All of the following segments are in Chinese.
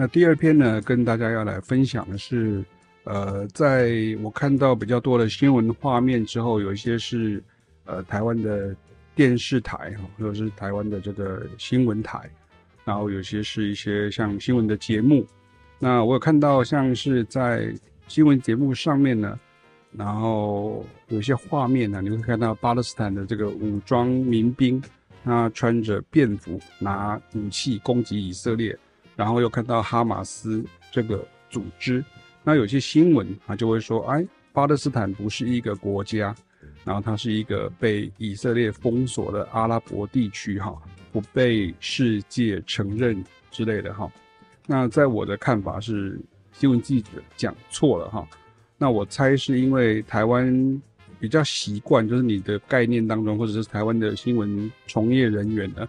那第二篇呢，跟大家要来分享的是，呃，在我看到比较多的新闻画面之后，有一些是呃台湾的电视台哈，或者是台湾的这个新闻台，然后有些是一些像新闻的节目。那我有看到像是在新闻节目上面呢，然后有些画面呢，你会看到巴勒斯坦的这个武装民兵，他穿着便服，拿武器攻击以色列。然后又看到哈马斯这个组织，那有些新闻啊就会说，哎，巴勒斯坦不是一个国家，然后它是一个被以色列封锁的阿拉伯地区，哈，不被世界承认之类的，哈。那在我的看法是，新闻记者讲错了，哈。那我猜是因为台湾比较习惯，就是你的概念当中，或者是台湾的新闻从业人员呢。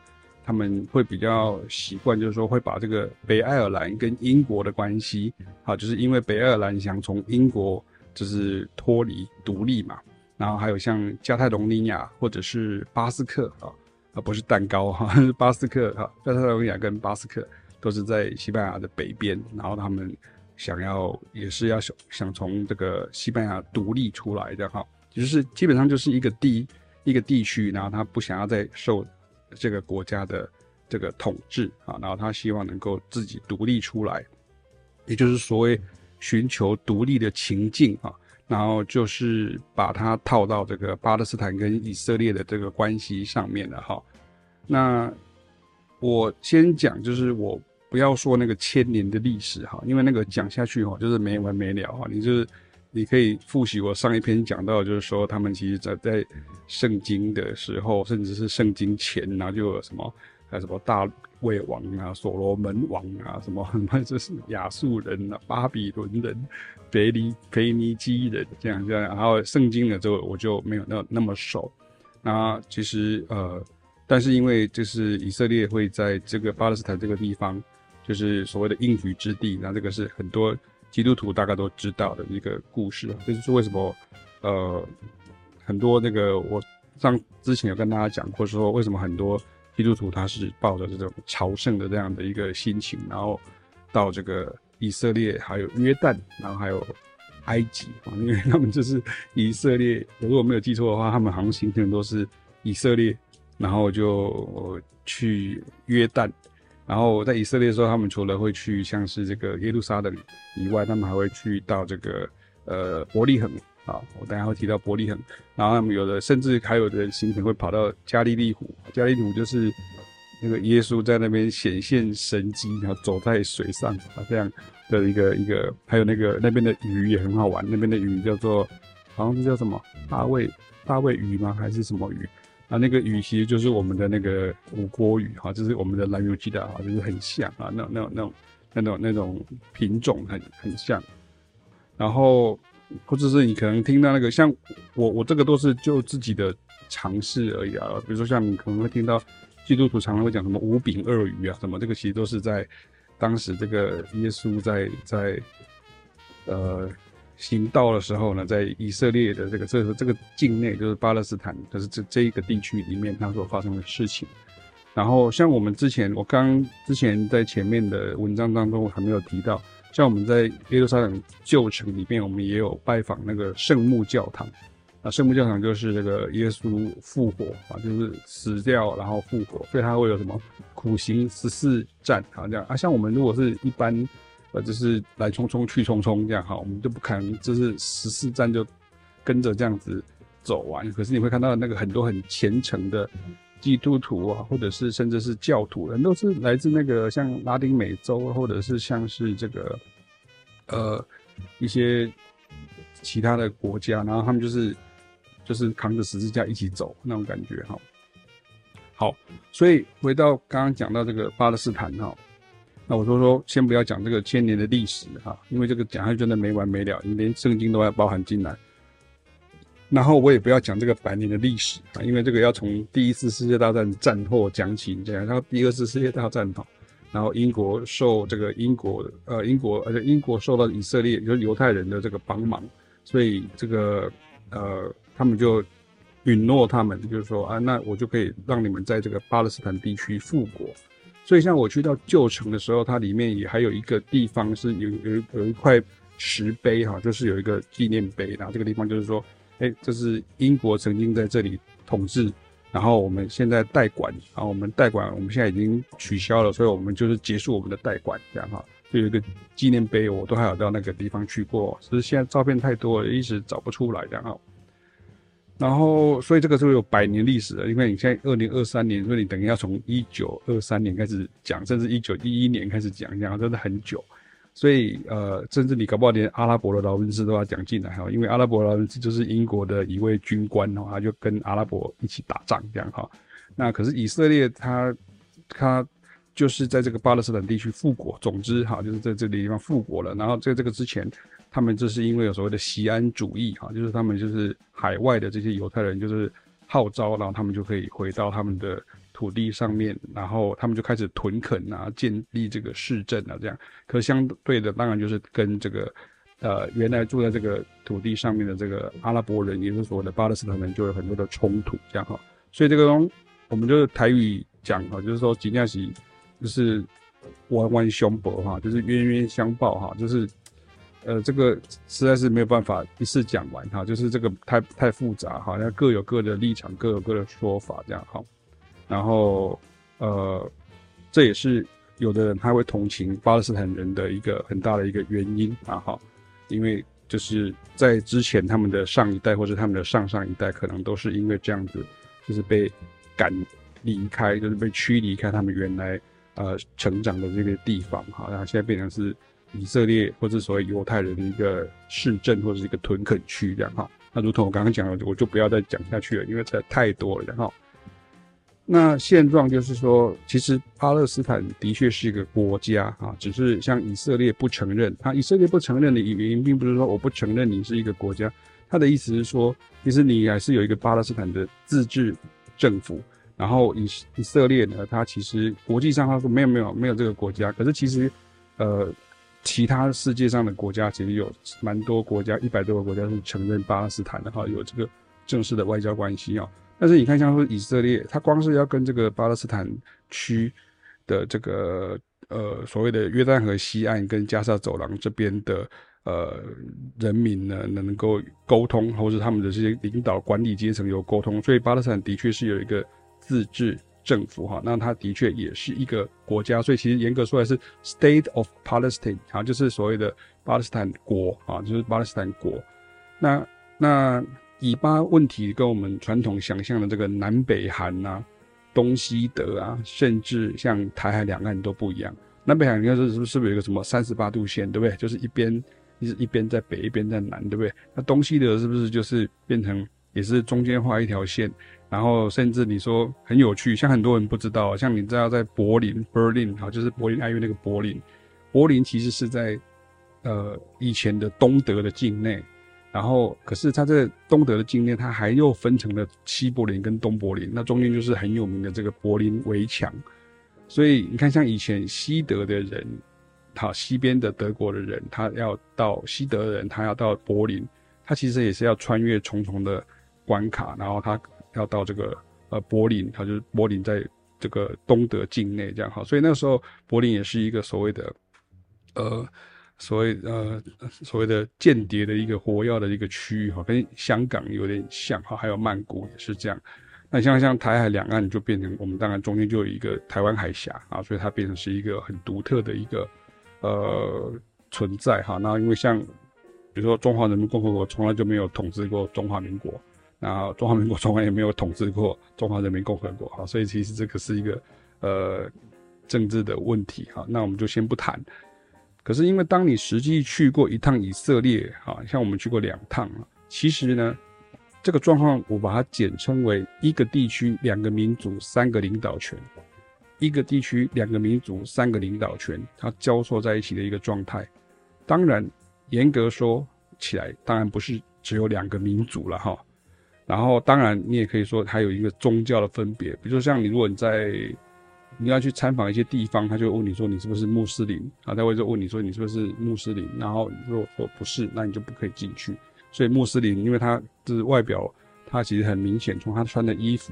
他们会比较习惯，就是说会把这个北爱尔兰跟英国的关系，好，就是因为北爱尔兰想从英国就是脱离独立嘛，然后还有像加泰隆尼亚或者是巴斯克啊，啊不是蛋糕哈，是 巴斯克哈，加泰隆尼亚跟巴斯克都是在西班牙的北边，然后他们想要也是要想想从这个西班牙独立出来的哈，就是基本上就是一个地一个地区，然后他不想要再受。这个国家的这个统治啊，然后他希望能够自己独立出来，也就是所谓寻求独立的情境啊，然后就是把它套到这个巴勒斯坦跟以色列的这个关系上面了哈。那我先讲，就是我不要说那个千年的历史哈，因为那个讲下去哈，就是没完没了哈，你就是。你可以复习我上一篇讲到，就是说他们其实在在圣经的时候，甚至是圣经前，然后就有什么还有什么大卫王啊、所罗门王啊，什么什么就是亚述人啊、巴比伦人、腓尼腓尼基人这样这样。然后圣经的就我就没有那那么熟。那其实呃，但是因为就是以色列会在这个巴勒斯坦这个地方，就是所谓的应许之地，那这个是很多。基督徒大概都知道的一个故事，这就是为什么，呃，很多那个我上之前有跟大家讲过，说为什么很多基督徒他是抱着这种朝圣的这样的一个心情，然后到这个以色列，还有约旦，然后还有埃及啊，因为他们就是以色列，如果没有记错的话，他们航行可能都是以色列，然后就去约旦。然后在以色列的时候，他们除了会去像是这个耶路撒冷以外，他们还会去到这个呃伯利恒啊，我等下会提到伯利恒。然后他们有的甚至还有的行程会跑到加利利湖，加利利湖就是那个耶稣在那边显现神迹，然后走在水上啊这样的一个一个，还有那个那边的鱼也很好玩，那边的鱼叫做好像是叫什么大卫大卫鱼吗？还是什么鱼？啊，那个鱼其实就是我们的那个吴郭鱼哈，就是我们的兰屿基的哈，就是很像啊，那那种那种那种那种品种很很像。然后或者是你可能听到那个像我我这个都是就自己的尝试而已啊，比如说像你可能会听到基督徒常常会讲什么五饼二鱼啊，什么这个其实都是在当时这个耶稣在在呃。行道的时候呢，在以色列的这个这个这个境内，就是巴勒斯坦，就是这这一个地区里面，它所发生的事情。然后像我们之前，我刚之前在前面的文章当中我还没有提到，像我们在耶路撒冷旧城里面，我们也有拜访那个圣墓教堂。啊，圣墓教堂就是这个耶稣复活啊，就是死掉然后复活，所以它会有什么苦行十四站啊这样啊。像我们如果是一般。呃，就是来匆匆去匆匆这样哈，我们就不可能就是十四站就跟着这样子走完。可是你会看到那个很多很虔诚的基督徒啊，或者是甚至是教徒人，都是来自那个像拉丁美洲，或者是像是这个呃一些其他的国家，然后他们就是就是扛着十字架一起走那种感觉哈。好，所以回到刚刚讲到这个巴勒斯坦哈。那我说说，先不要讲这个千年的历史哈，因为这个讲下去真的没完没了，你连圣经都要包含进来。然后我也不要讲这个百年的历史啊，因为这个要从第一次世界大战战后讲起，这样，然后第二次世界大战哈，然后英国受这个英国呃英国而且英国受到以色列就是犹太人的这个帮忙，所以这个呃他们就允诺他们就是说啊，那我就可以让你们在这个巴勒斯坦地区复国。所以像我去到旧城的时候，它里面也还有一个地方是有有有一块石碑哈，就是有一个纪念碑，然后这个地方就是说，哎，这是英国曾经在这里统治，然后我们现在代管，然后我们代管我们现在已经取消了，所以我们就是结束我们的代管这样哈，就有一个纪念碑，我都还有到那个地方去过，只是现在照片太多了，一直找不出来这样哈。然后，所以这个是有百年历史的，因为你现在二零二三年，所以你等于要从一九二三年开始讲，甚至一九一一年开始讲，讲真的很久。所以，呃，甚至你搞不好连阿拉伯的劳伦斯都要讲进来哈，因为阿拉伯劳伦斯就是英国的一位军官哈，他就跟阿拉伯一起打仗这样哈。那可是以色列他他就是在这个巴勒斯坦地区复国，总之哈，就是在这里地方复国了。然后在这个之前。他们这是因为有所谓的锡安主义哈，就是他们就是海外的这些犹太人就是号召，然后他们就可以回到他们的土地上面，然后他们就开始屯垦啊，建立这个市镇啊，这样。可相对的，当然就是跟这个呃原来住在这个土地上面的这个阿拉伯人，也就是所谓的巴勒斯坦人，就有很多的冲突，这样哈。所以这个东我们就是台语讲哈，就是说吉尼亚西就是弯弯相报哈，就是冤冤相报哈，就是。呃，这个实在是没有办法一次讲完哈，就是这个太太复杂哈，那各有各的立场，各有各的说法这样哈。然后呃，这也是有的人他会同情巴勒斯坦人的一个很大的一个原因啊哈，因为就是在之前他们的上一代或者他们的上上一代，可能都是因为这样子，就是被赶离开，就是被驱离开他们原来呃成长的这个地方哈，然后现在变成是。以色列或者所谓犹太人的一个市镇或者是一个屯垦区这样哈，那如同我刚刚讲的，我就不要再讲下去了，因为这太多了然后。那现状就是说，其实巴勒斯坦的确是一个国家啊，只是像以色列不承认。他以色列不承认的原因，并不是说我不承认你是一个国家，他的意思是说，其实你还是有一个巴勒斯坦的自治政府。然后以以色列呢，他其实国际上他说没有没有没有这个国家，可是其实呃。其他世界上的国家其实有蛮多国家，一百多个国家是承认巴勒斯坦的哈，有这个正式的外交关系啊。但是你看，像说以色列，它光是要跟这个巴勒斯坦区的这个呃所谓的约旦河西岸跟加沙走廊这边的呃人民呢，能够沟通，或者他们的这些领导管理阶层有沟通，所以巴勒斯坦的确是有一个自治。政府哈，那它的确也是一个国家，所以其实严格说来是 State of Palestine 啊，就是所谓的巴勒斯坦国啊，就是巴勒斯坦国。那那以巴问题跟我们传统想象的这个南北韩呐、啊、东西德啊，甚至像台海两岸都不一样。南北韩应该是是不是是不是有一个什么三十八度线，对不对？就是一边一一边在北，一边在南，对不对？那东西德是不是就是变成也是中间画一条线？然后甚至你说很有趣，像很多人不知道，像你知道在柏林 （Berlin） 哈，就是柏林爱乐那个柏林，柏林其实是在呃以前的东德的境内，然后可是它在东德的境内，它还又分成了西柏林跟东柏林，那中间就是很有名的这个柏林围墙，所以你看像以前西德的人，好西边的德国的人，他要到西德人，他要到柏林，他其实也是要穿越重重的关卡，然后他。要到这个呃柏林，它就是柏林在这个东德境内这样哈，所以那时候柏林也是一个所谓的呃所谓呃所谓的间谍的一个活跃的一个区域哈，跟香港有点像哈，还有曼谷也是这样。那像像台海两岸就变成我们当然中间就有一个台湾海峡啊，所以它变成是一个很独特的一个呃存在哈。那因为像比如说中华人民共和国从来就没有统治过中华民国。那中华民国从来也没有统治过中华人民共和国，哈，所以其实这个是一个呃政治的问题，哈，那我们就先不谈。可是因为当你实际去过一趟以色列，哈，像我们去过两趟，其实呢，这个状况我把它简称为一个地区两个民族三个领导权，一个地区两个民族三个领导权，它交错在一起的一个状态。当然，严格说起来，当然不是只有两个民族了，哈。然后，当然，你也可以说还有一个宗教的分别，比如说像你，如果你在你要去参访一些地方，他就问你说你是不是穆斯林啊？他会就问你说你是不是穆斯林？然后如果说不是，那你就不可以进去。所以穆斯林，因为他就是外表，他其实很明显，从他穿的衣服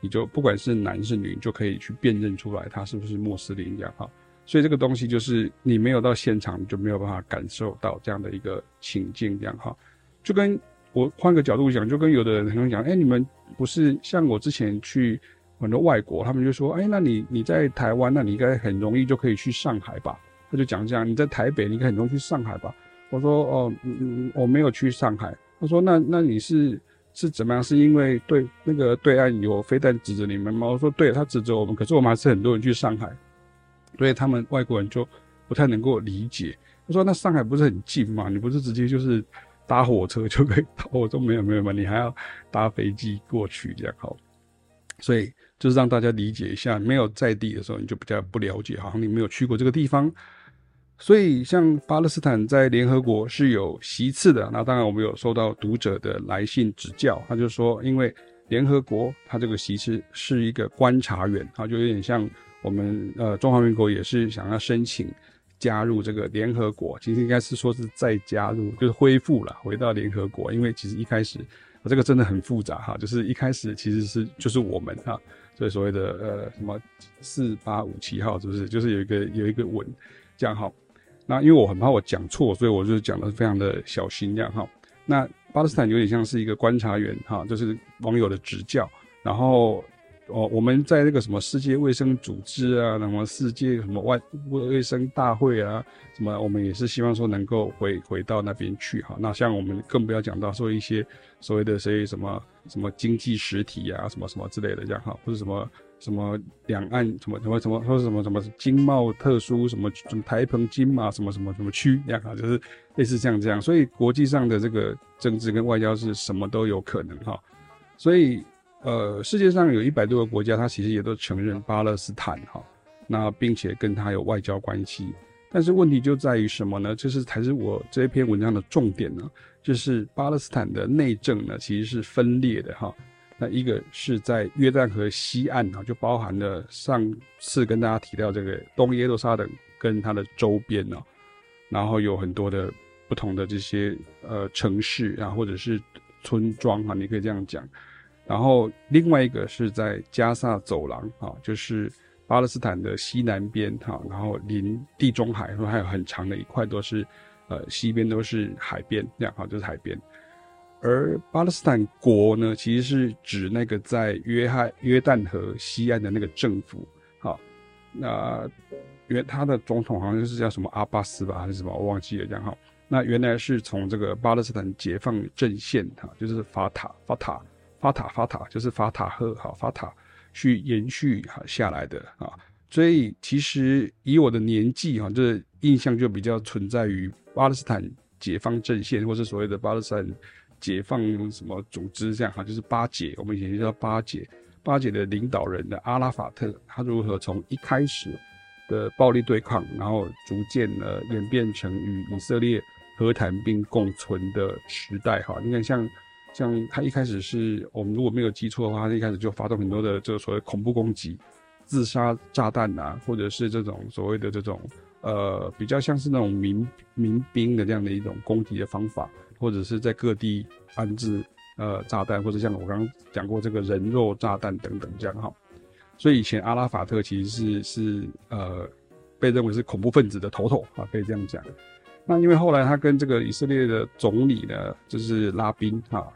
你就不管是男是女，就可以去辨认出来他是不是穆斯林这样哈。所以这个东西就是你没有到现场，你就没有办法感受到这样的一个情境这样哈。就跟我换个角度讲，就跟有的人可能讲，哎，你们不是像我之前去很多外国，他们就说，哎，那你你在台湾，那你应该很容易就可以去上海吧？他就讲这样，你在台北，你应该很容易去上海吧？我说，哦，嗯嗯，我没有去上海。他说，那那你是是怎么样？是因为对那个对岸有飞弹指着你们吗？我说，对，他指着我们，可是我们还是很多人去上海。所以他们外国人就不太能够理解。他说：“那上海不是很近吗？你不是直接就是搭火车就可以到？”我说：“没有没有嘛，你还要搭飞机过去这样好。”所以就是让大家理解一下，没有在地的时候你就比较不了解，好像你没有去过这个地方。所以像巴勒斯坦在联合国是有席次的。那当然我们有收到读者的来信指教，他就说，因为联合国他这个席次是一个观察员啊，就有点像。我们呃，中华民国也是想要申请加入这个联合国，其实应该是说是再加入，就是恢复了，回到联合国。因为其实一开始，这个真的很复杂哈，就是一开始其实是就是我们哈，所以所谓的呃什么四八五七号是不是？就是有一个有一个文这样哈。那因为我很怕我讲错，所以我就讲的非常的小心这样哈。那巴勒斯坦有点像是一个观察员哈，就是网友的指教，然后。哦，我们在那个什么世界卫生组织啊，什么世界什么外卫生大会啊，什么我们也是希望说能够回回到那边去哈。那像我们更不要讲到说一些所谓的谁什么什么经济实体啊，什么什么之类的这样哈，或者什么什么两岸什么什么什么或者什么什么经贸特殊什么什么台澎金马什么什么什么区这样哈，就是类似像这样。所以国际上的这个政治跟外交是什么都有可能哈，所以。呃，世界上有一百多个国家，它其实也都承认巴勒斯坦哈，那并且跟它有外交关系。但是问题就在于什么呢？就是才是我这一篇文章的重点呢，就是巴勒斯坦的内政呢其实是分裂的哈。那一个是在约旦河西岸啊，就包含了上次跟大家提到这个东耶路撒冷跟它的周边呢，然后有很多的不同的这些呃城市啊，或者是村庄啊，你可以这样讲。然后另外一个是在加萨走廊啊，就是巴勒斯坦的西南边哈，然后临地中海，说还有很长的一块都是，呃，西边都是海边，这样哈，就是海边。而巴勒斯坦国呢，其实是指那个在约翰约旦河西岸的那个政府，啊，那原他的总统好像是叫什么阿巴斯吧，还是什么，我忘记了，这样哈。那原来是从这个巴勒斯坦解放阵线哈，就是法塔法塔。法塔法塔就是法塔赫哈法塔去延续哈下来的啊，所以其实以我的年纪哈，这印象就比较存在于巴勒斯坦解放阵线，或是所谓的巴勒斯坦解放什么组织这样哈，就是巴解，我们以前叫巴解，巴解的领导人的阿拉法特，他如何从一开始的暴力对抗，然后逐渐的演变成与以色列和谈并共存的时代哈，你看像。像他一开始是我们如果没有记错的话，他一开始就发动很多的这个所谓恐怖攻击、自杀炸弹啊，或者是这种所谓的这种呃比较像是那种民民兵的这样的一种攻击的方法，或者是在各地安置呃炸弹，或者像我刚刚讲过这个人肉炸弹等等这样哈。所以以前阿拉法特其实是是呃被认为是恐怖分子的头头啊，可以这样讲。那因为后来他跟这个以色列的总理呢，就是拉宾哈。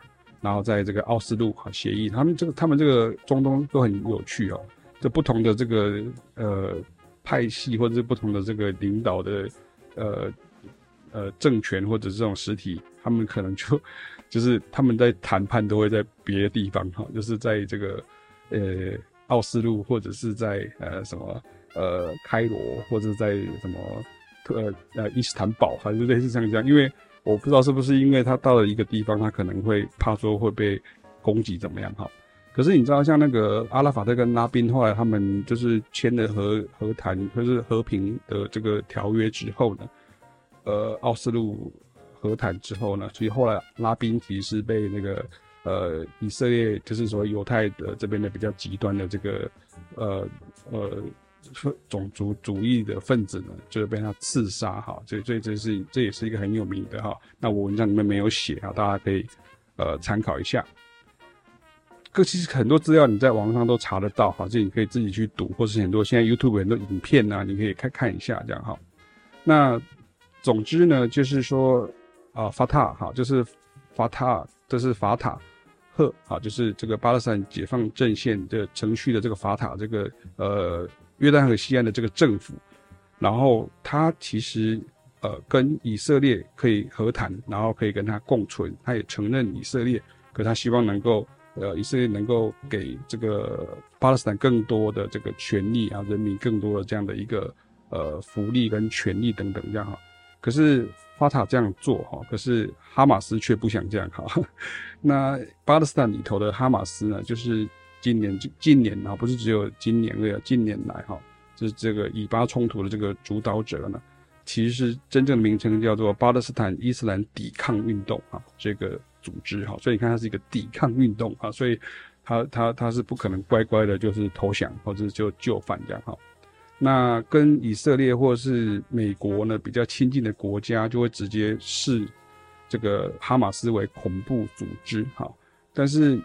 然后在这个奥斯陆哈协议，他们这个他们这个中东都很有趣哦，这不同的这个呃派系或者是不同的这个领导的呃呃政权或者这种实体，他们可能就就是他们在谈判都会在别的地方哈，就是在这个呃奥斯陆或者是在呃什么呃开罗或者在什么特呃伊斯坦堡，还是类似像这样，因为。我不知道是不是因为他到了一个地方，他可能会怕说会被攻击怎么样哈。可是你知道，像那个阿拉法特跟拉宾后来他们就是签了和和谈，就是和平的这个条约之后呢，呃，奥斯陆和谈之后呢，所以后来拉宾其实是被那个呃以色列，就是说犹太的这边的比较极端的这个呃呃。种族主义的分子呢，就是被他刺杀哈，所以这这是这也是一个很有名的哈。那我文章里面没有写啊，大家可以呃参考一下。各其实很多资料你在网上都查得到哈，这你可以自己去读，或是很多现在 YouTube 很多影片呐、啊，你可以看看一下这样哈。那总之呢，就是说啊，法塔哈，就是法塔，这是法塔赫啊，就是这个巴勒斯坦解放阵线的程序的这个法塔，这个呃约旦河西岸的这个政府，然后他其实呃跟以色列可以和谈，然后可以跟他共存，他也承认以色列，可他希望能够。呃，以色列能够给这个巴勒斯坦更多的这个权利啊，人民更多的这样的一个呃福利跟权利等等这样哈。可是法塔这样做哈，可是哈马斯却不想这样哈。那巴勒斯坦里头的哈马斯呢，就是今年近年啊，不是只有今年而已，近年来哈，就是这个以巴冲突的这个主导者呢，其实真正的名称叫做巴勒斯坦伊斯兰抵抗运动啊，这个。组织哈，所以你看它是一个抵抗运动啊，所以它它它是不可能乖乖的，就是投降或者就就范这样哈。那跟以色列或是美国呢比较亲近的国家，就会直接视这个哈马斯为恐怖组织哈。但是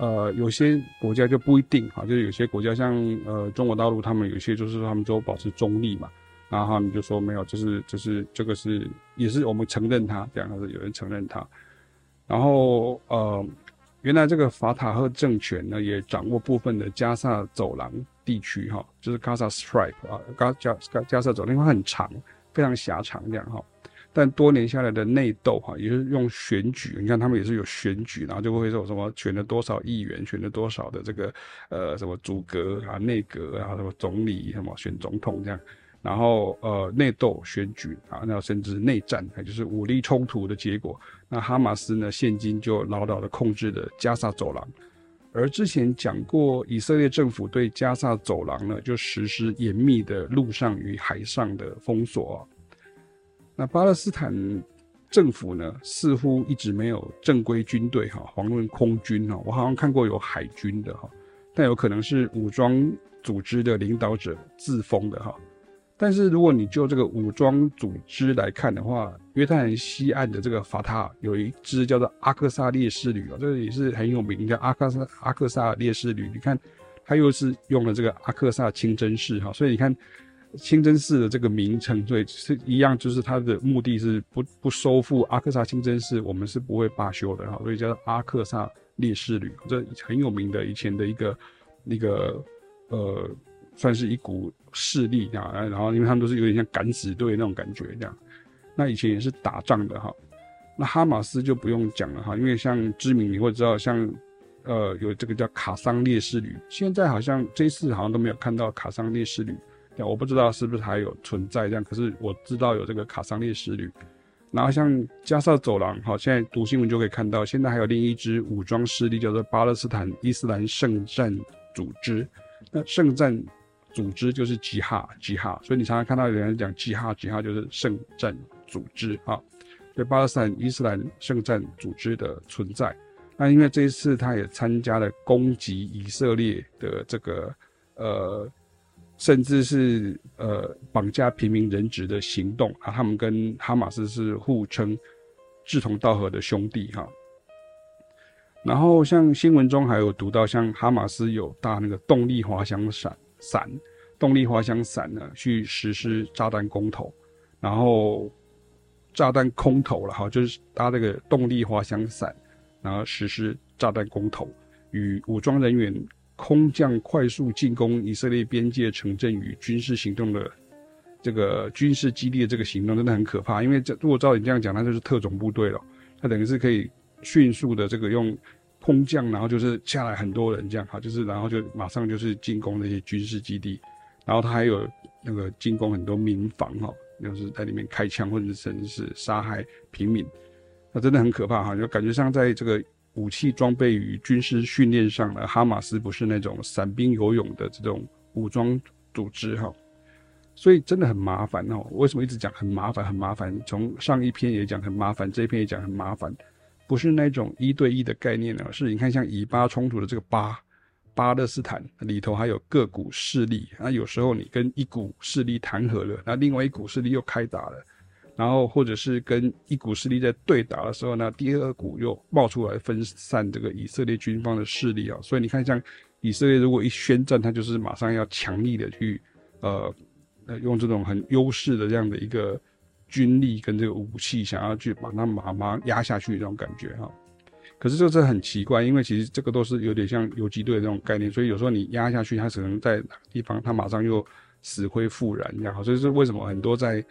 呃，有些国家就不一定哈，就是有些国家像呃中国大陆，他们有些就是他们都保持中立嘛，然后他们就说没有，就是就是这个是也是我们承认他这样，还是有人承认他。然后，呃，原来这个法塔赫政权呢，也掌握部分的加萨走廊地区，哈，就是 Gaza Strip 啊，加加加萨走廊，因为很长，非常狭长这样哈。但多年下来的内斗，哈，也是用选举，你看他们也是有选举，然后就会说什么选了多少议员，选了多少的这个呃什么组阁啊、内阁啊、什么总理什么选总统这样。然后呃内斗选举啊，那甚至内战，就是武力冲突的结果。那哈马斯呢，现今就牢牢的控制了加沙走廊。而之前讲过，以色列政府对加萨走廊呢，就实施严密的陆上与海上的封锁。那巴勒斯坦政府呢，似乎一直没有正规军队哈，遑论空军哈，我好像看过有海军的哈，但有可能是武装组织的领导者自封的哈。但是如果你就这个武装组织来看的话，约旦西岸的这个法塔有一支叫做阿克萨烈士旅哦，这个也是很有名，叫阿克萨阿克萨烈士旅。你看，他又是用了这个阿克萨清真寺哈，所以你看清真寺的这个名称，所以是一样，就是它的目的是不不收复阿克萨清真寺，我们是不会罢休的哈，所以叫阿克萨烈士旅，这很有名的以前的一个那个呃。算是一股势力这样，然后因为他们都是有点像敢死队那种感觉这样，那以前也是打仗的哈。那哈马斯就不用讲了哈，因为像知名你会知道像，呃，有这个叫卡桑烈士旅，现在好像这次好像都没有看到卡桑烈士旅，我不知道是不是还有存在这样，可是我知道有这个卡桑烈士旅。然后像加沙走廊，哈，现在读新闻就可以看到，现在还有另一支武装势力叫做巴勒斯坦伊斯兰圣战组织，那圣战。组织就是吉哈吉哈，所以你常常看到有人讲吉哈吉哈就是圣战组织啊，对巴勒斯坦伊斯兰圣战组织的存在。那因为这一次他也参加了攻击以色列的这个呃，甚至是呃绑架平民人质的行动啊，他们跟哈马斯是互称志同道合的兄弟哈。然后像新闻中还有读到，像哈马斯有搭那个动力滑翔伞。伞，动力滑翔伞呢，去实施炸弹空投，然后炸弹空投了哈，就是搭这个动力滑翔伞，然后实施炸弹空投，与武装人员空降快速进攻以色列边界城镇与军事行动的这个军事基地的这个行动真的很可怕，因为这如果照你这样讲，那就是特种部队了，它等于是可以迅速的这个用。空降，然后就是下来很多人这样哈，就是然后就马上就是进攻那些军事基地，然后他还有那个进攻很多民房哈，就是在里面开枪或者甚至是杀害平民，那真的很可怕哈，就感觉上在这个武器装备与军事训练上呢，哈马斯不是那种散兵游勇的这种武装组织哈，所以真的很麻烦哦。为什么一直讲很麻烦很麻烦？从上一篇也讲很麻烦，这一篇也讲很麻烦。不是那种一对一的概念呢，是你看像以巴冲突的这个巴巴勒斯坦里头还有各股势力，那有时候你跟一股势力谈和了，那另外一股势力又开打了，然后或者是跟一股势力在对打的时候呢，第二股又冒出来分散这个以色列军方的势力啊。所以你看，像以色列如果一宣战，他就是马上要强力的去呃用这种很优势的这样的一个军力跟这个武器，想要去把它马马上压下去这种感觉哈。可是这是很奇怪，因为其实这个都是有点像游击队这种概念，所以有时候你压下去，它可能在哪个地方，它马上又死灰复燃这样。所以是为什么很多在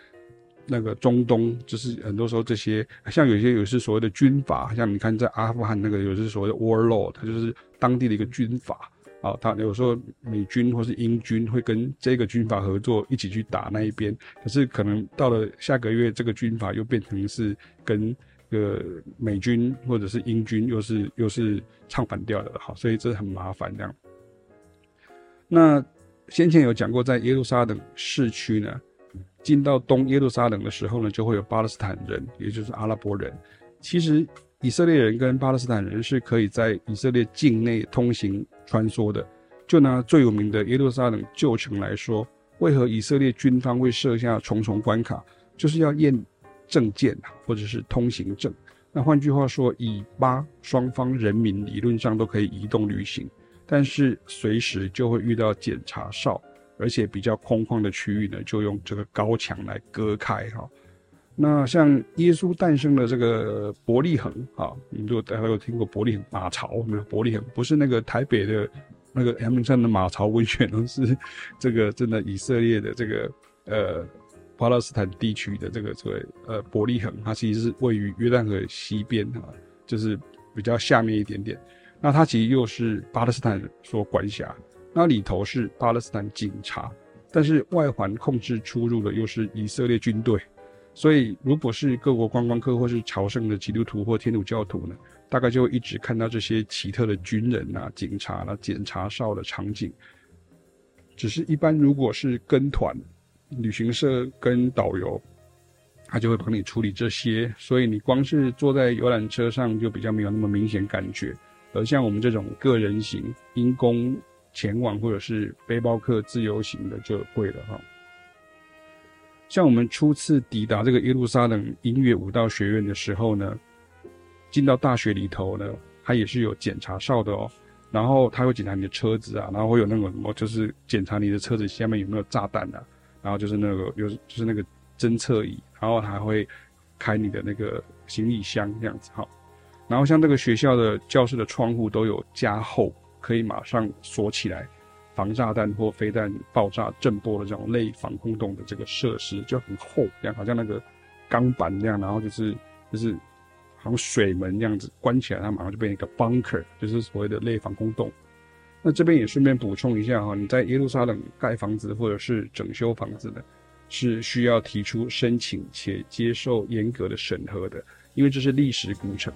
那个中东就是很多时候这些像有些有些所谓的军阀，像你看在阿富汗那个有些所谓的 warlord，他就是当地的一个军阀啊，他有时候美军或是英军会跟这个军阀合作一起去打那一边，可是可能到了下个月这个军阀又变成是跟个美军或者是英军又是又是唱反调的了，好，所以这很麻烦这样。那先前有讲过，在耶路撒冷市区呢。进到东耶路撒冷的时候呢，就会有巴勒斯坦人，也就是阿拉伯人。其实以色列人跟巴勒斯坦人是可以在以色列境内通行穿梭的。就拿最有名的耶路撒冷旧城来说，为何以色列军方会设下重重关卡？就是要验证件或者是通行证。那换句话说，以巴双方人民理论上都可以移动旅行，但是随时就会遇到检查哨。而且比较空旷的区域呢，就用这个高墙来隔开哈。那像耶稣诞生的这个伯利恒啊，你如果大家有听过伯利恒马槽没有？伯利恒不是那个台北的那个阳明山的马槽温泉，而是这个真的以色列的这个呃巴勒斯坦地区的这个这个呃伯利恒，它其实是位于约旦河西边哈，就是比较下面一点点。那它其实又是巴勒斯坦所管辖。那里头是巴勒斯坦警察，但是外环控制出入的又是以色列军队，所以如果是各国观光客或是朝圣的基督徒或天主教徒呢，大概就会一直看到这些奇特的军人啊、警察啊、检查哨的场景。只是一般如果是跟团，旅行社跟导游，他就会帮你处理这些，所以你光是坐在游览车上就比较没有那么明显感觉，而像我们这种个人型因公。前往或者是背包客自由行的就会了哈。像我们初次抵达这个耶路撒冷音乐舞蹈学院的时候呢，进到大学里头呢，它也是有检查哨的哦。然后他会检查你的车子啊，然后会有那种什么，就是检查你的车子下面有没有炸弹啊，然后就是那个有就是那个侦测仪，然后还会开你的那个行李箱这样子哈。然后像这个学校的教室的窗户都有加厚。可以马上锁起来，防炸弹或飞弹爆炸震波的这种类防空洞的这个设施就很厚，这样好像那个钢板那样，然后就是就是好像水门那样子关起来，它马上就变成一个 bunker，就是所谓的类防空洞。那这边也顺便补充一下哈，你在耶路撒冷盖房子或者是整修房子呢，是需要提出申请且接受严格的审核的，因为这是历史古城。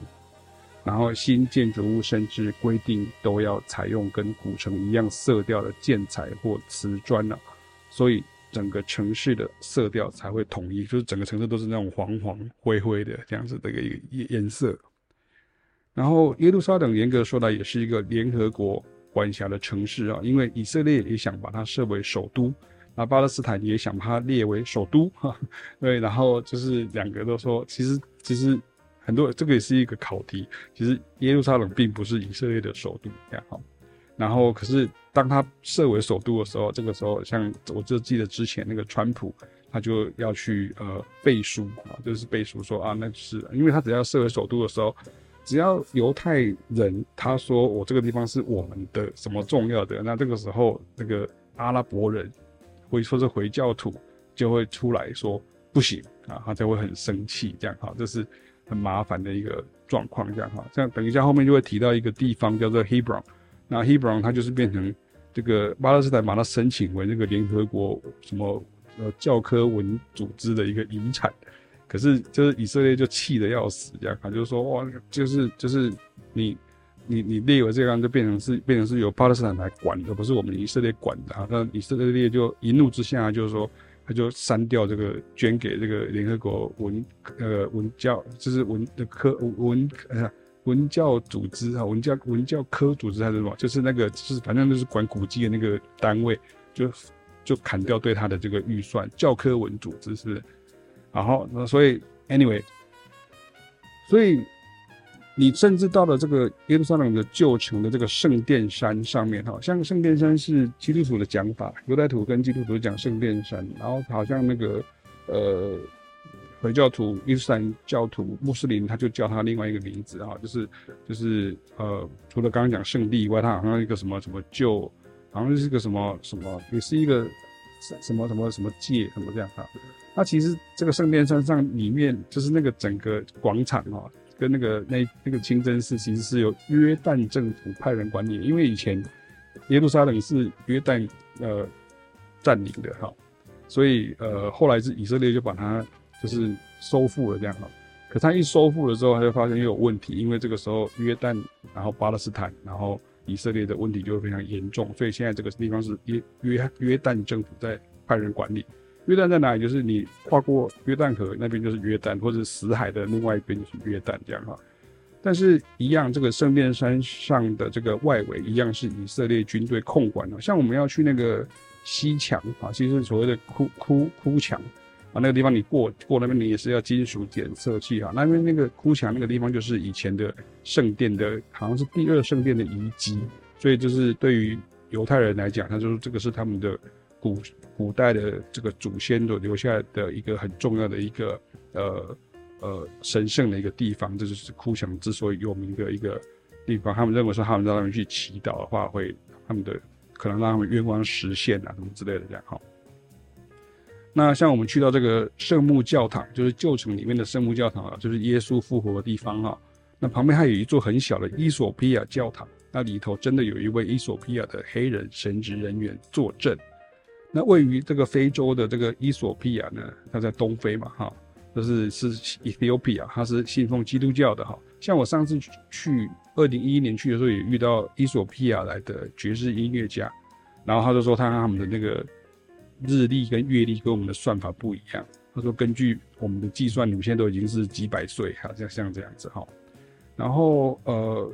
然后新建筑物甚至规定都要采用跟古城一样色调的建材或瓷砖呢，所以整个城市的色调才会统一，就是整个城市都是那种黄黄灰灰的这样子的一个颜色。然后耶路撒冷严格说来也是一个联合国管辖的城市啊，因为以色列也想把它设为首都，那巴勒斯坦也想把它列为首都哈，对，然后就是两个都说，其实其实。很多这个也是一个考题。其实耶路撒冷并不是以色列的首都，这样哈。然后可是当他设为首都的时候，这个时候像我就记得之前那个川普，他就要去呃背书啊，就是背书说啊，那是因为他只要设为首都的时候，只要犹太人他说我这个地方是我们的什么重要的，那这个时候那个阿拉伯人会说是回教徒就会出来说不行啊，他就会很生气这样哈，这是。很麻烦的一个状况，这样哈，这样等一下后面就会提到一个地方叫做 Hebron，那 Hebron 它就是变成这个巴勒斯坦把它申请为那个联合国什么呃教科文组织的一个遗产，可是就是以色列就气得要死，这样他，就说哇，就是就是你你你列为这样就变成是变成是由巴勒斯坦来管的，不是我们以色列管的啊，那以色列就一怒之下就是说。他就删掉这个捐给这个联合国文呃文教，就是文的科文呃文教组织啊，文教文教科组织还是什么，就是那个就是反正就是管古迹的那个单位，就就砍掉对他的这个预算，教科文组织是不是？然后那所以 anyway，所以你甚至到了这个耶路撒冷的旧城的这个圣殿山上面，哈，像圣殿山是基督徒的讲法，犹太徒跟基督徒讲圣殿山，然后好像那个呃。回教徒、伊斯兰教徒、穆斯林，他就叫他另外一个名字哈，就是就是呃，除了刚刚讲圣地以外，他好像一个什么什么旧，好像是一个什么什么，也是一个什么什么什么界什么这样哈。那其实这个圣殿山上里面，就是那个整个广场哈，跟那个那那个清真寺，其实是由约旦政府派人管理，因为以前耶路撒冷是约旦呃占领的哈，所以呃后来是以色列就把它。就是收复了这样哈，可他一收复了之后，他就发现又有问题，因为这个时候约旦，然后巴勒斯坦，然后以色列的问题就会非常严重，所以现在这个地方是约约约旦政府在派人管理。约旦在哪里？就是你跨过约旦河那边就是约旦，或者死海的另外一边就是约旦这样哈。但是，一样这个圣殿山上的这个外围一样是以色列军队控管的，像我们要去那个西墙啊，其实所谓的哭哭哭墙。啊，那个地方你过过那边，你也是要金属检测器哈。那边那个哭墙那个地方就是以前的圣殿的，好像是第二圣殿的遗迹，所以就是对于犹太人来讲，他就说这个是他们的古古代的这个祖先所留下的一个很重要的一个呃呃神圣的一个地方，这就是哭墙之所以有名的一个地方。他们认为说他们到那边去祈祷的话，会他们的可能让他们愿望实现啊，什么之类的这样哈。那像我们去到这个圣墓教堂，就是旧城里面的圣墓教堂啊，就是耶稣复活的地方哈。那旁边还有一座很小的伊索比亚教堂，那里头真的有一位伊索比亚的黑人神职人员坐镇。那位于这个非洲的这个伊索比亚呢，它在东非嘛哈，就是是 Ethiopia，它是信奉基督教的哈。像我上次去二零一一年去的时候，也遇到伊索比亚来的爵士音乐家，然后他就说他他们的那个。日历跟月历跟我们的算法不一样。他说，根据我们的计算，你们现在都已经是几百岁，哈像像这样子哈。然后呃，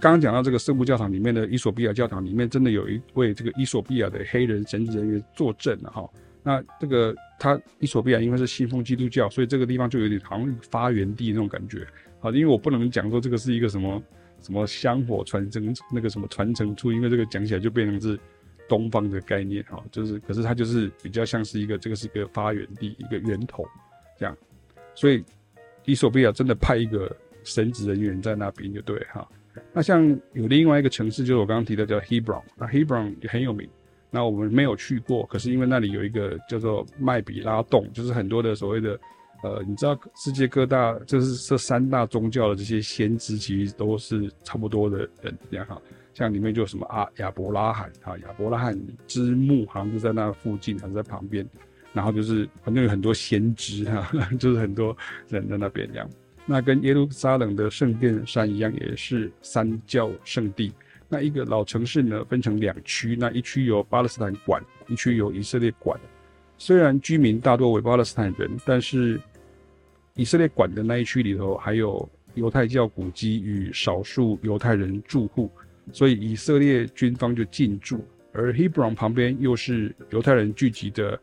刚刚讲到这个圣母教堂里面的伊索比亚教堂里面，真的有一位这个伊索比亚的黑人神职人员坐镇了哈。那这个他伊索比亚因为是信奉基督教，所以这个地方就有点好像发源地那种感觉。好，因为我不能讲说这个是一个什么什么香火传承那个什么传承处，因为这个讲起来就变成是。东方的概念哈，就是，可是它就是比较像是一个，这个是一个发源地，一个源头，这样，所以伊索比亚真的派一个神职人员在那边就对哈。那像有另外一个城市，就是我刚刚提的叫 Hebron，那 Hebron 也很有名。那我们没有去过，可是因为那里有一个叫做麦比拉洞，就是很多的所谓的呃，你知道世界各大就是这三大宗教的这些先知，其实都是差不多的人这样哈。像里面就什么啊亚伯拉罕啊亚伯拉罕之墓，好像就在那附近，还是在旁边。然后就是反正有很多先知哈，就是很多人在那边这样。那跟耶路撒冷的圣殿山一样，也是三教圣地。那一个老城市呢，分成两区，那一区由巴勒斯坦管，一区由以色列管。虽然居民大多为巴勒斯坦人，但是以色列管的那一区里头还有犹太教古迹与少数犹太人住户。所以以色列军方就进驻，而 Hebron 旁边又是犹太人聚集的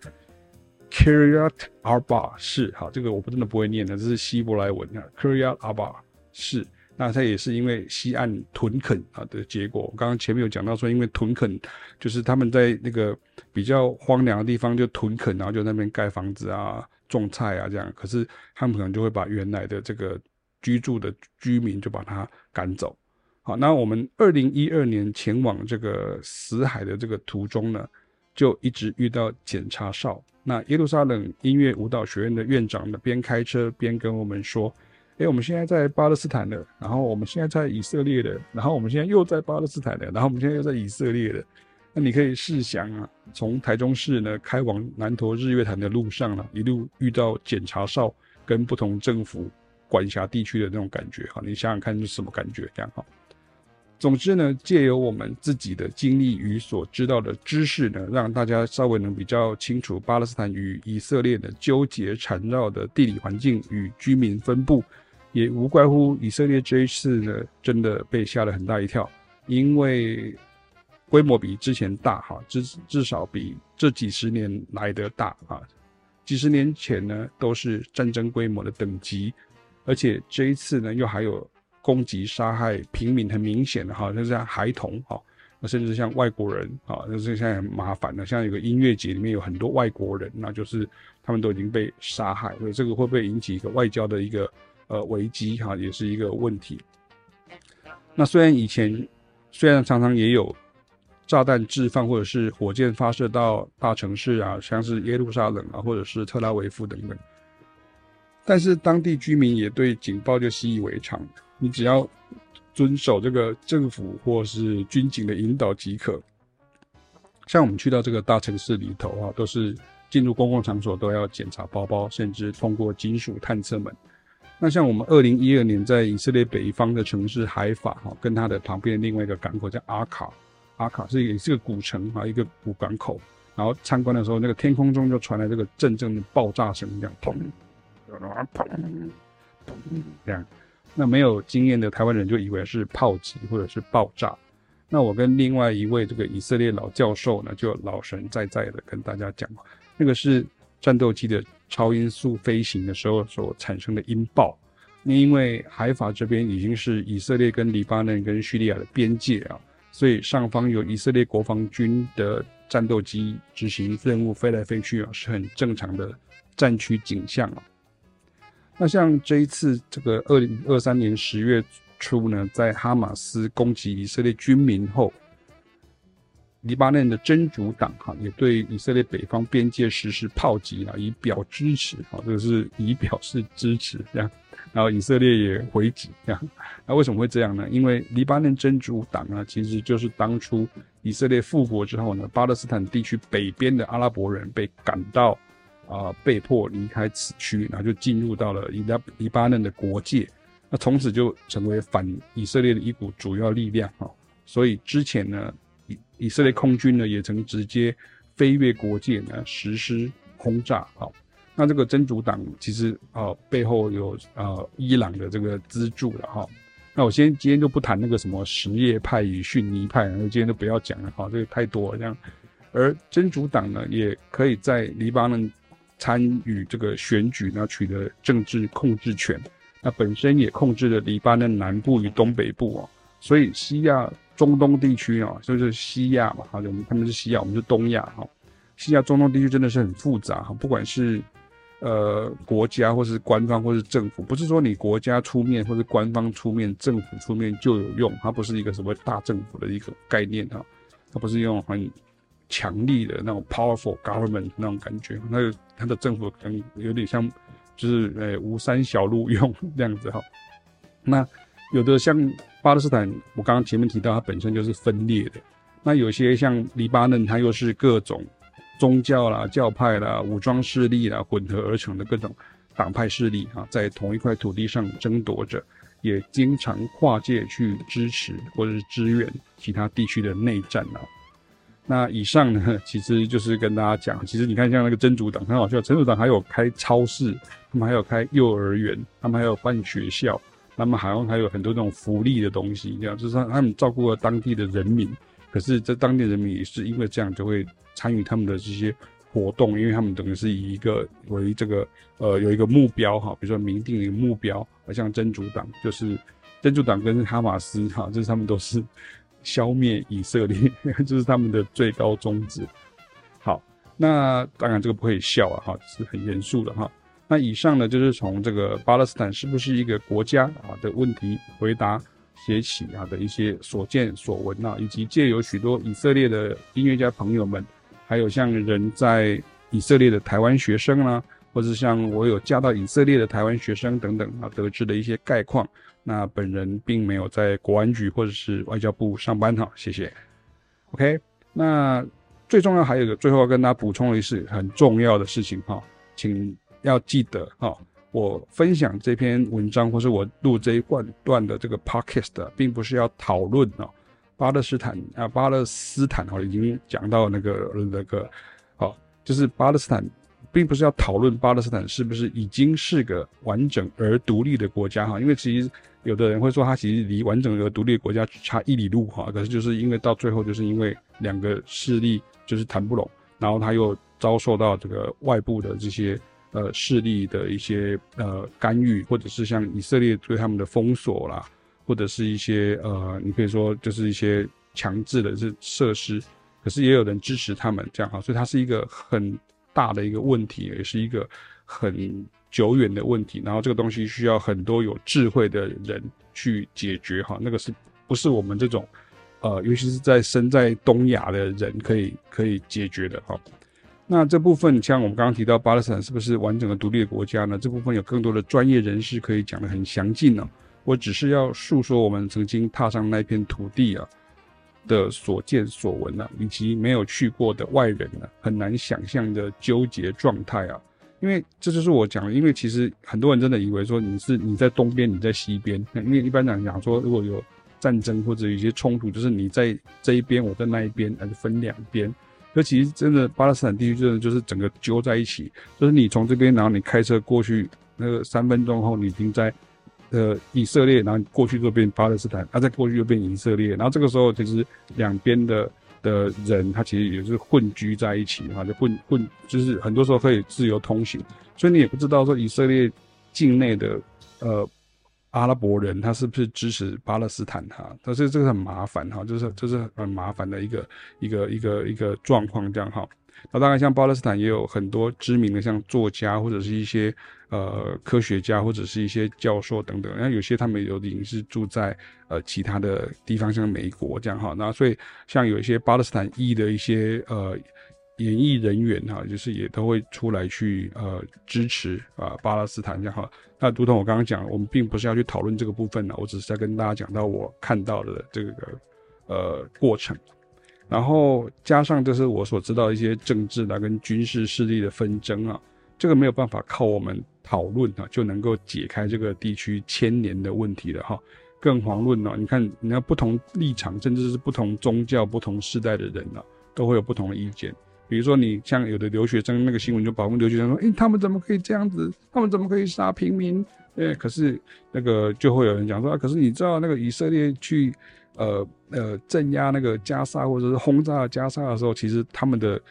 Kiryat Arba 市，哈，这个我不真的不会念的，这是希伯来文啊，Kiryat Arba 市。那它也是因为西岸屯垦啊的结果。我刚刚前面有讲到说，因为屯垦就是他们在那个比较荒凉的地方就屯垦，然后就那边盖房子啊、种菜啊这样。可是他们可能就会把原来的这个居住的居民就把他赶走。好，那我们二零一二年前往这个死海的这个途中呢，就一直遇到检查哨。那耶路撒冷音乐舞蹈学院的院长呢，边开车边跟我们说：“哎，我们现在在巴勒斯坦了，然后我们现在在以色列了，然后我们现在又在巴勒斯坦了，然后我们现在又在以色列了。那你可以试想啊，从台中市呢开往南投日月潭的路上呢，一路遇到检查哨跟不同政府管辖地区的那种感觉，哈，你想想看是什么感觉？这样哈。”总之呢，借由我们自己的经历与所知道的知识呢，让大家稍微能比较清楚巴勒斯坦与以色列的纠结缠绕的地理环境与居民分布，也无怪乎以色列这一次呢，真的被吓了很大一跳，因为规模比之前大哈，至至少比这几十年来的大啊，几十年前呢都是战争规模的等级，而且这一次呢又还有攻击杀害平民，很明显的哈，就像孩童哈，甚至像外国人啊，就是现在很麻烦的，像有个音乐节里面有很多外国人，那就是他们都已经被杀害，所以这个会不会引起一个外交的一个呃危机哈，也是一个问题。那虽然以前虽然常常也有。炸弹置放或者是火箭发射到大城市啊，像是耶路撒冷啊，或者是特拉维夫等等。但是当地居民也对警报就习以为常，你只要遵守这个政府或是军警的引导即可。像我们去到这个大城市里头啊，都是进入公共场所都要检查包包，甚至通过金属探测门。那像我们二零一二年在以色列北方的城市海法哈，跟它的旁边另外一个港口叫阿卡。阿卡是也是个古城啊，一个古港口。然后参观的时候，那个天空中就传来这个阵阵的爆炸声，这样砰，砰，砰，这样。那没有经验的台湾人就以为是炮击或者是爆炸。那我跟另外一位这个以色列老教授呢，就老神在在的跟大家讲，那个是战斗机的超音速飞行的时候所产生的音爆。那因为海法这边已经是以色列跟黎巴嫩跟叙利亚的边界啊。所以上方有以色列国防军的战斗机执行任务飞来飞去啊，是很正常的战区景象啊。那像这一次这个二零二三年十月初呢，在哈马斯攻击以色列军民后，黎巴嫩的真主党哈也对以色列北方边界实施炮击啊，以表支持啊，这个是以表示支持这样。然后以色列也回击，这样，那为什么会这样呢？因为黎巴嫩真主党呢，其实就是当初以色列复国之后呢，巴勒斯坦地区北边的阿拉伯人被赶到，啊、被迫离开此区，然后就进入到了黎巴黎巴嫩的国界，那从此就成为反以色列的一股主要力量哈。所以之前呢，以以色列空军呢也曾直接飞越国界呢实施轰炸，好。那这个真主党其实啊、背后有呃伊朗的这个资助了哈。那我先今天就不谈那个什么什叶派与逊尼派，然后今天就不要讲了哈，这个太多了这样。而真主党呢，也可以在黎巴嫩参与这个选举，然后取得政治控制权。那本身也控制了黎巴嫩南部与东北部啊，所以西亚中东地区啊，就是西亚嘛，好，他们是西亚，我们是东亚哈。西亚中东地区真的是很复杂哈，不管是呃，国家或是官方或是政府，不是说你国家出面或是官方出面，政府出面就有用，它不是一个什么大政府的一个概念哈，它不是用很强力的那种 powerful government 那种感觉，那个它的政府可能有点像就是呃吴三小路用这样子哈。那有的像巴勒斯坦，我刚刚前面提到它本身就是分裂的，那有些像黎巴嫩，它又是各种。宗教啦、教派啦、武装势力啦，混合而成的各种党派势力啊，在同一块土地上争夺着，也经常跨界去支持或者是支援其他地区的内战啊。那以上呢，其实就是跟大家讲，其实你看像那个真主党很好笑，真主党还有开超市，他们还有开幼儿园，他们还有办学校，他们好像还有很多这种福利的东西，这样就是他们照顾了当地的人民。可是这当地人民也是因为这样就会。参与他们的这些活动，因为他们等于是以一个为这个呃有一个目标哈，比如说明定一个目标，而像真主党就是真主党跟哈马斯哈，就是他们都是消灭以色列，这是他们的最高宗旨。好，那当然这个不可以笑啊哈，是很严肃的哈。那以上呢就是从这个巴勒斯坦是不是一个国家啊的问题回答。写起啊的一些所见所闻啊，以及借由许多以色列的音乐家朋友们，还有像人在以色列的台湾学生啦、啊，或者像我有嫁到以色列的台湾学生等等啊，得知的一些概况。那本人并没有在国安局或者是外交部上班哈，谢谢。OK，那最重要还有一个，最后要跟大家补充的是很重要的事情哈，请要记得哈。我分享这篇文章，或是我录这一段段的这个 podcast，并不是要讨论啊，巴勒斯坦啊，巴勒斯坦哈，已经讲到那个那个，好，就是巴勒斯坦，并不是要讨论巴勒斯坦是不是已经是个完整而独立的国家哈，因为其实有的人会说，它其实离完整而独立的国家只差一里路哈，可是就是因为到最后，就是因为两个势力就是谈不拢。然后他又遭受到这个外部的这些呃势力的一些呃干预，或者是像以色列对他们的封锁啦，或者是一些呃，你可以说就是一些强制的这设施，可是也有人支持他们这样哈，所以它是一个很大的一个问题，也是一个很久远的问题。然后这个东西需要很多有智慧的人去解决哈，那个是不是我们这种？呃，尤其是在身在东亚的人可以可以解决的哈。那这部分像我们刚刚提到巴勒斯坦是不是完整的独立的国家呢？这部分有更多的专业人士可以讲得很详尽呢。我只是要诉说我们曾经踏上那片土地啊的所见所闻啊，以及没有去过的外人呢，很难想象的纠结状态啊。因为这就是我讲的，因为其实很多人真的以为说你是你在东边，你在西边。因为一般讲讲说如果有。战争或者有些冲突，就是你在这一边，我在那一边，还是分两边。可其实真的巴勒斯坦地区真的就是整个揪在一起，就是你从这边，然后你开车过去，那个三分钟后你已经在呃以色列，然后过去就变巴勒斯坦，啊再过去又变以色列，然后这个时候其实两边的的人他其实也是混居在一起，哈，就混混就是很多时候可以自由通行，所以你也不知道说以色列境内的呃。阿拉伯人他是不是支持巴勒斯坦哈？但是这个很麻烦哈，就是就是很麻烦的一个一个一个一个状况这样哈。那当然像巴勒斯坦也有很多知名的像作家或者是一些呃科学家或者是一些教授等等，那有些他们有已经是住在呃其他的地方，像美国这样哈。那所以像有一些巴勒斯坦裔的一些呃。演艺人员哈，就是也都会出来去呃支持啊巴勒斯坦这样哈。那如同我刚刚讲，我们并不是要去讨论这个部分呢，我只是在跟大家讲到我看到的这个呃过程。然后加上这是我所知道一些政治的跟军事势力的纷争啊，这个没有办法靠我们讨论啊就能够解开这个地区千年的问题了哈。更遑论呢，你看你要不同立场，甚至是不同宗教、不同世代的人呢，都会有不同的意见。比如说，你像有的留学生，那个新闻就保护留学生说：“诶、欸，他们怎么可以这样子？他们怎么可以杀平民？”诶，可是那个就会有人讲说：“啊，可是你知道那个以色列去呃呃镇压那个加沙或者是轰炸加沙的时候，其实他们的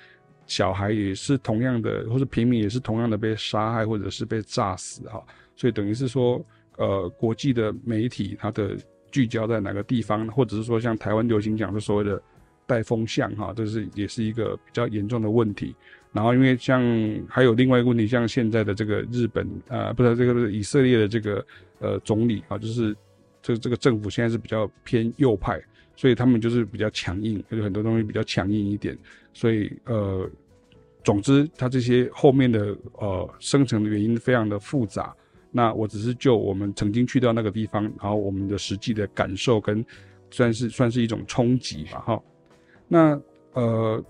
小孩也是同样的，或者平民也是同样的被杀害或者是被炸死哈。所以等于是说，呃，国际的媒体它的聚焦在哪个地方，或者是说像台湾流行讲的所谓的。带风向哈，这是也是一个比较严重的问题。然后，因为像还有另外一个问题，像现在的这个日本啊、呃，不是这个以色列的这个呃总理啊，就是这这个政府现在是比较偏右派，所以他们就是比较强硬，有很多东西比较强硬一点。所以呃，总之，它这些后面的呃生成的原因非常的复杂。那我只是就我们曾经去到那个地方，然后我们的实际的感受跟算是算是一种冲击吧，哈。那呃，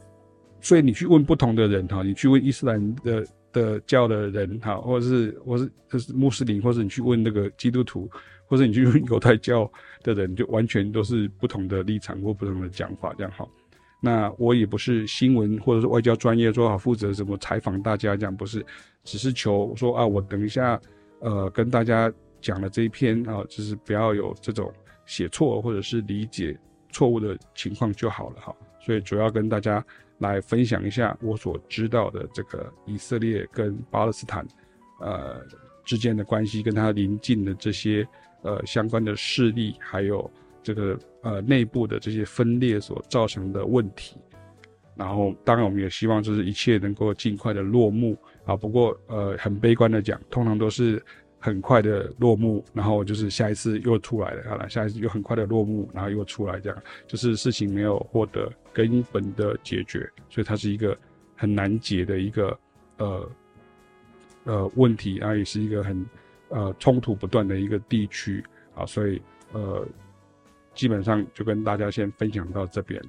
所以你去问不同的人哈，你去问伊斯兰的的教的人哈，或者是或是就是穆斯林，或者你去问那个基督徒，或者你去犹太教的人，就完全都是不同的立场或不同的讲法这样哈。那我也不是新闻或者是外交专业做好负责什么采访大家这样，不是，只是求说啊，我等一下呃跟大家讲了这一篇啊，就是不要有这种写错或者是理解错误的情况就好了哈。所以主要跟大家来分享一下我所知道的这个以色列跟巴勒斯坦，呃之间的关系，跟它邻近的这些呃相关的势力，还有这个呃内部的这些分裂所造成的问题。然后当然我们也希望就是一切能够尽快的落幕啊。不过呃很悲观的讲，通常都是。很快的落幕，然后就是下一次又出来了，好了，下一次又很快的落幕，然后又出来，这样就是事情没有获得根本的解决，所以它是一个很难解的一个呃呃问题，然后也是一个很呃冲突不断的一个地区啊，所以呃基本上就跟大家先分享到这边。